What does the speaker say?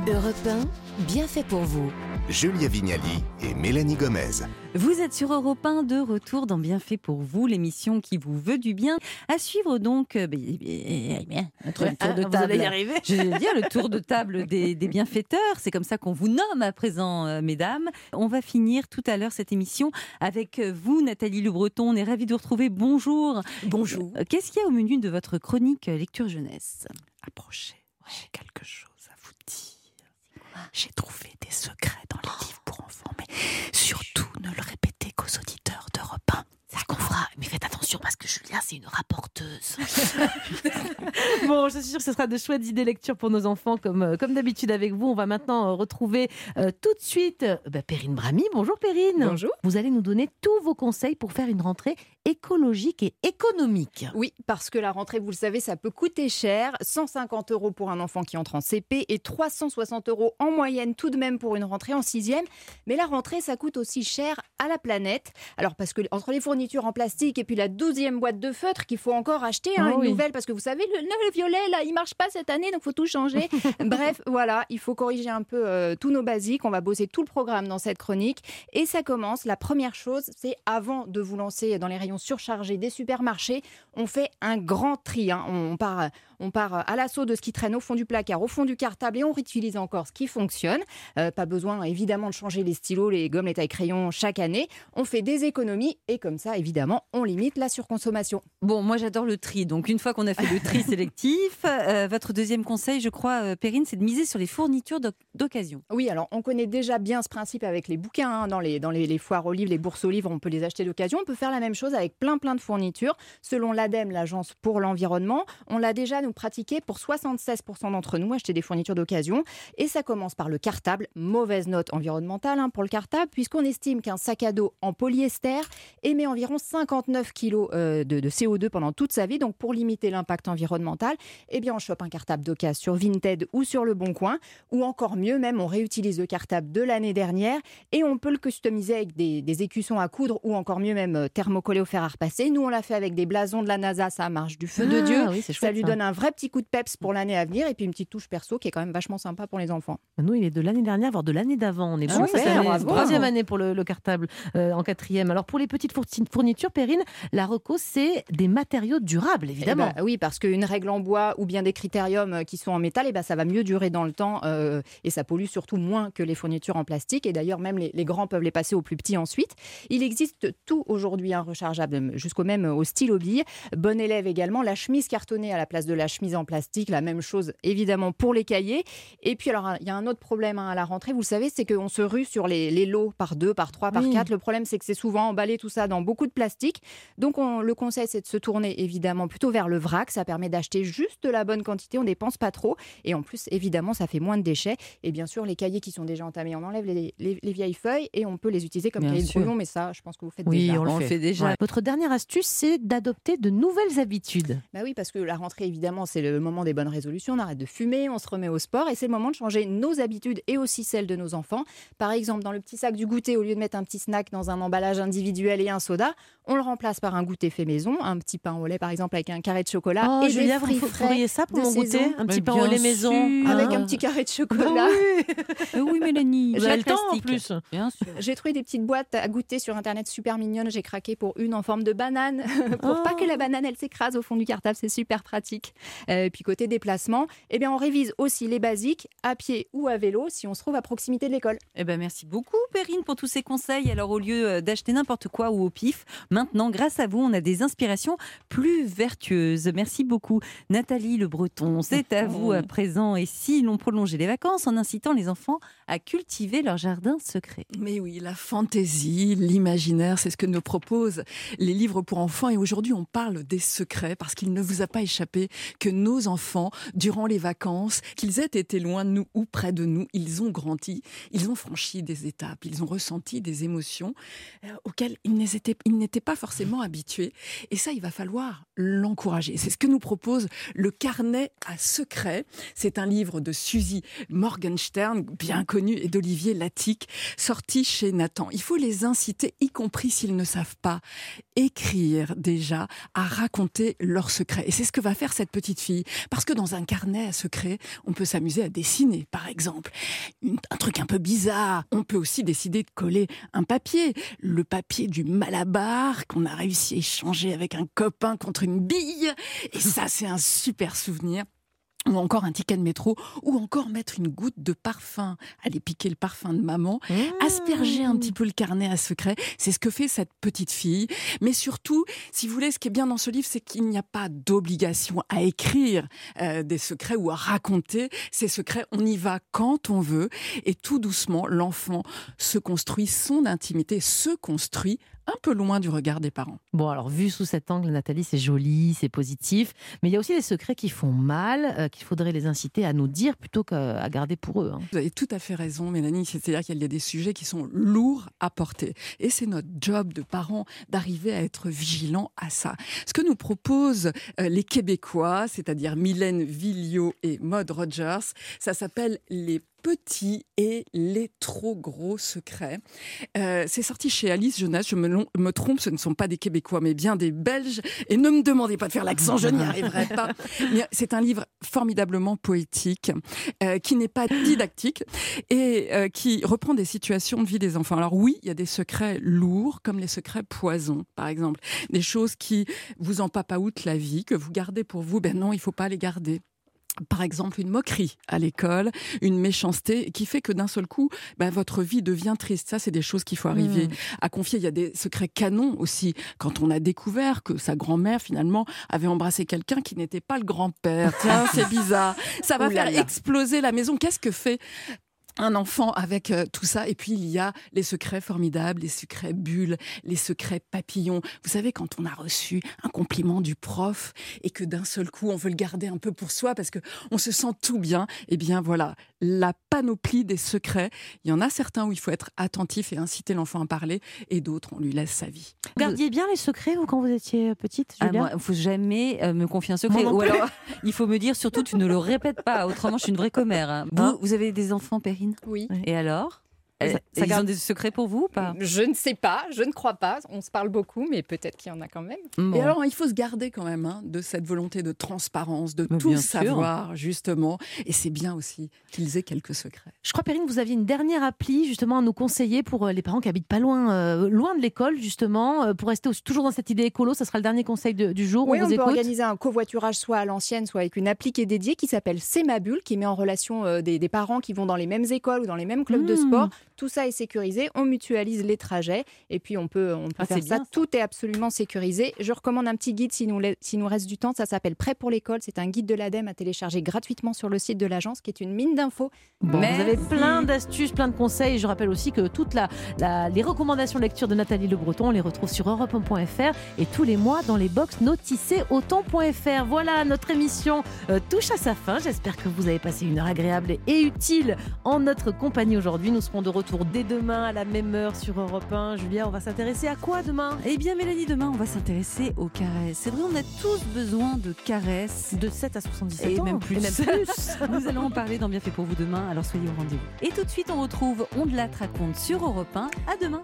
Europe 1, bien fait pour vous. Julia Vignali et Mélanie Gomez. Vous êtes sur Europe 1 de retour dans Bienfait pour vous, l'émission qui vous veut du bien. À suivre donc euh, ben, eh bien, notre tour de Ah, vous table. allez y arriver Je vais dire le tour de table des, des bienfaiteurs. C'est comme ça qu'on vous nomme à présent, euh, mesdames. On va finir tout à l'heure cette émission avec euh, vous, Nathalie Le Breton. On est ravis de vous retrouver. Bonjour. Bonjour. Euh, Qu'est-ce qu'il y a au menu de votre chronique lecture jeunesse? Approchez, j'ai quelque chose. J'ai trouvé des secrets dans les livres pour enfants, mais surtout ne le répétez qu'aux auditeurs d'Europe 1. Ça qu'on fera. Mais faites attention parce que Julia, c'est une rapporteuse. Bon, je suis sûre que ce sera de chouettes idées lecture pour nos enfants, comme, euh, comme d'habitude avec vous. On va maintenant euh, retrouver euh, tout de suite euh, bah, Perrine Brami. Bonjour Perrine. Bonjour. Vous allez nous donner tous vos conseils pour faire une rentrée écologique et économique. Oui, parce que la rentrée, vous le savez, ça peut coûter cher. 150 euros pour un enfant qui entre en CP et 360 euros en moyenne tout de même pour une rentrée en sixième. Mais la rentrée, ça coûte aussi cher à la planète. Alors parce que entre les fournitures en plastique et puis la douzième boîte de feutre qu'il faut encore acheter, hein, Oh une oui. nouvelle, parce que vous savez, le, le violet, là, il marche pas cette année, donc faut tout changer. Bref, voilà, il faut corriger un peu euh, tous nos basiques. On va bosser tout le programme dans cette chronique. Et ça commence, la première chose, c'est avant de vous lancer dans les rayons surchargés des supermarchés, on fait un grand tri. hein. On part, on part à l'assaut de ce qui traîne au fond du placard, au fond du cartable et on réutilise encore ce qui fonctionne. Euh, pas besoin évidemment de changer les stylos, les gommes, les tailles crayons chaque année. On fait des économies et comme ça, évidemment, on limite la surconsommation. Bon, moi j'adore le tri. Donc une fois qu'on a fait le tri sélectif, euh, votre deuxième conseil, je crois, euh, Perrine, c'est de miser sur les fournitures d'oc- d'occasion. Oui, alors on connaît déjà bien ce principe avec les bouquins, hein, dans, les, dans les, les foires aux livres, les bourses aux livres, on peut les acheter d'occasion. On peut faire la même chose avec plein plein de fournitures. Selon l'ADEME, l'Agence pour l'environnement, on l'a déjà nous pratiqué pour 76% d'entre nous, acheter des fournitures d'occasion. Et ça commence par le cartable, mauvaise note environnementale hein, pour le cartable, puisqu'on estime qu'un sac à dos en polyester émet environ 59 kg de, de CO2 pendant toute sa vie. Donc pour limiter l'impact environnemental, eh bien on chope un cartable d'occasion sur Vinted ou sur Le Bon Coin ou encore mieux même, on réutilise le cartable de l'année dernière et on peut le customiser avec des, écussons à coudre ou encore mieux même euh, thermocollé au fer à repasser. Nous, on l'a fait avec des blasons de la NASA, ça marche du feu de Ah, Dieu. oui, c'est Ça lui donne un vrai petit coup de peps pour l'année à venir et puis une petite touche perso qui est quand même vachement sympa pour les enfants. Nous, il est de l'année dernière, voire de l'année d'avant. On est Ah bon bravo. Troisième année pour le, le cartable euh, en quatrième. Alors pour les petites fournitures, Perrine, la reco, c'est des matériaux durables, Eh évidemment. ben, oui, parce qu'une règle en bois ou bien des critériums euh, qui sont en métal, eh ben, ça va mieux durer dans le temps euh, et ça pollue surtout moins que les fournitures en plastique. Et d'ailleurs, même les, les grands peuvent les passer aux plus petits ensuite. Il existe tout aujourd'hui, un rechargeable, jusqu'au même euh, au stylo bille. Bon élève également, la chemise cartonnée à la place de la chemise en plastique, la même chose évidemment pour les cahiers. Et puis alors, il y a un autre problème hein, à la rentrée, vous le savez, c'est qu'on se rue sur les, les lots par deux, par trois, par Oui. quatre. Le problème, c'est que c'est souvent emballé tout ça dans beaucoup de plastique. Donc, on- le conseil, c'est de se tourner évidemment plutôt vers le vrac. Ça permet d'acheter juste la bonne quantité. On dépense pas trop. Et en plus, évidemment, ça fait moins de déchets. Et bien sûr, les cahiers qui sont déjà entamés, on enlève les, les- les vieilles feuilles et on peut les utiliser comme Bien cahiers de brouillon. Mais ça, je pense que vous faites Oui, déjà. on le On le fait. fait déjà. Ouais. Votre dernière astuce, c'est d'adopter de nouvelles habitudes. Bah oui, parce que la rentrée, évidemment, c'est le moment des bonnes résolutions. On arrête de fumer, on se remet au sport et c'est le moment de changer nos habitudes et aussi celles de nos enfants. Par exemple, dans le petit sac du goûter, au lieu de mettre un petit snack dans un emballage individuel et un soda, on le remplace par un goûter fait maison, un petit pain au lait par exemple avec un carré de chocolat Oh, et Julia, des vous fruits frais feriez ça pour mon goûter. Un petit Mais pain au lait maison avec Ah. un petit carré de Bah chocolat. oui. Euh, oui, Mélanie. Avez le temps en plus. Bien sûr. J'ai trouvé des petites boîtes à goûter sur internet super mignonnes. J'ai craqué pour une en forme de banane pour Oh. pas que la banane elle s'écrase au fond du cartable. C'est super pratique. Euh, et puis côté déplacement, eh bien on révise aussi les basiques à pied ou à vélo si on se trouve à proximité de l'école. Eh ben merci beaucoup Perrine pour tous ces conseils. Alors au lieu euh, d'acheter n'importe quoi ou au pif, maintenant grâce à vous, on a des inspirations plus vertueuses. Merci beaucoup Nathalie Le Breton. C'est à vous à présent et si l'on prolongeait les vacances en incitant les enfants à cultiver leur jardin secret. Mais oui, la fantaisie, l'imaginaire, c'est ce que nous proposent les livres pour enfants. Et aujourd'hui, on parle des secrets parce qu'il ne vous a pas échappé que nos enfants, durant les vacances, qu'ils aient été loin de nous ou près de nous, ils ont grandi, ils ont franchi des étapes, ils ont ressenti des émotions euh, auxquelles ils n'étaient pas forcément habitués. Et ça, il va falloir l'encourager. C'est ce que nous propose le carnet à secrets. C'est un livre de Suzy Morgenstern, bien connu, et d'Olivier Latic, sorti chez Nathan. Il faut les inciter, y compris s'ils ne savent pas, écrire déjà, à raconter leurs secrets. Et c'est ce que va faire cette petite fille. Parce que dans un carnet à secrets, on peut s'amuser à dessiner, par exemple. un truc un peu bizarre. On peut aussi décider de coller un papier. Le papier du Malabar qu'on a réussi à échanger avec un copain contre une bille. Et ça, c'est un super souvenir ou encore un ticket de métro, ou encore mettre une goutte de parfum, aller piquer le parfum de maman, mmh. asperger un petit peu le carnet à secret. C'est ce que fait cette petite fille. Mais surtout, si vous voulez, ce qui est bien dans ce livre, c'est qu'il n'y a pas d'obligation à écrire euh, des secrets ou à raconter ces secrets. On y va quand on veut, et tout doucement, l'enfant se construit, son intimité se construit un peu loin du regard des parents. Bon, alors vu sous cet angle, Nathalie, c'est joli, c'est positif, mais il y a aussi des secrets qui font mal, euh, qu'il faudrait les inciter à nous dire plutôt qu'à garder pour eux. Hein. Vous avez tout à fait raison, Mélanie, c'est-à-dire qu'il y a des sujets qui sont lourds à porter. Et c'est notre job de parents d'arriver à être vigilants à ça. Ce que nous proposent euh, les Québécois, c'est-à-dire Mylène Villot et Maud Rogers, ça s'appelle les petits et les trop gros secrets. Euh, c'est sorti chez Alice Jeunesse, je me, me, trompe, ce ne sont pas des Québécois, mais bien des Belges. Et ne me demandez pas de faire l'accent, je n'y arriverai pas. C'est un livre formidablement poétique, euh, qui n'est pas didactique et euh, qui reprend des situations de vie des enfants. Alors oui, il y a des secrets lourds, comme les secrets poison, par exemple. Des choses qui vous empapaoutent la vie, que vous gardez pour vous. Ben non, il faut pas les garder par exemple une moquerie à l'école, une méchanceté qui fait que d'un seul coup, ben, votre vie devient triste. Ça, c'est des choses qu'il faut arriver mmh. à confier. Il y a des secrets canons aussi. Quand on a découvert que sa grand-mère, finalement, avait embrassé quelqu'un qui n'était pas le grand-père. Tiens, c'est bizarre. Ça va faire exploser la maison. Qu'est-ce que fait un enfant avec euh, tout ça. Et puis, il y a les secrets formidables, les secrets bulles, les secrets papillons. Vous savez, quand on a reçu un compliment du prof et que d'un seul coup, on veut le garder un peu pour soi parce que on se sent tout bien, eh bien, voilà, la panoplie des secrets. Il y en a certains où il faut être attentif et inciter l'enfant à parler et d'autres, on lui laisse sa vie. Vous gardiez bien les secrets, vous, quand vous étiez petite, ah, Il ne faut jamais euh, me confier un secret. Ou alors, il faut me dire surtout, tu ne le répètes pas. Autrement, je suis une vraie commère. Hein. Vous, vous avez des enfants, Périne oui. Et alors? Ça, ça garde des secrets pour vous ou pas? Je ne sais pas, je ne crois pas. On se parle beaucoup, mais peut-être qu'il y en a quand même. Et alors, il faut se garder quand même hein, de cette volonté de transparence, de tout savoir, justement. Et c'est bien aussi qu'ils aient quelques secrets. Je crois, Perrine, vous aviez une dernière appli, justement, à nous conseiller pour euh, les parents qui habitent pas loin, euh, loin de l'école, justement, euh, pour rester toujours dans cette idée écolo. Ça sera le dernier conseil du jour. Oui, on, peut organiser un covoiturage soit à l'ancienne, soit avec une appli qui est dédiée, qui s'appelle C'est ma bulle, qui met en relation des, parents qui vont dans les mêmes écoles ou dans les mêmes clubs de mmh. sport. Tout ça est sécurisé on mutualise les trajets et puis on peut, on peut ah, faire ça. Tout est absolument sécurisé. Je recommande un petit guide s'il nous, nous reste du temps. Ça s'appelle Prêt pour l'école. C'est un guide de l'ADEME à télécharger gratuitement sur le site de l'agence qui est une mine d'infos. Mais... Vous avez plein d'astuces, plein de conseils. Je rappelle aussi que toutes la, les recommandations de lecture de Nathalie Le Breton, on les retrouve sur europe1.fr et tous les mois dans les box noticées autant.fr. Voilà, notre émission euh, touche à sa fin. J'espère que vous avez passé une heure agréable et utile en notre compagnie aujourd'hui. Nous serons de retour dès demain à la même heure sur Europe 1. Julia, on va s'intéresser à quoi demain? Eh bien, Mélanie, demain, on va s'intéresser aux caresses. C'est vrai, on a tous besoin de caresses. De 7 à 77 et ans. Même plus. Nous allons en parler dans Bien fait pour vous demain, alors soyez au rendez-vous. Et tout de suite, on retrouve On de la raconte sur Europe 1. À demain.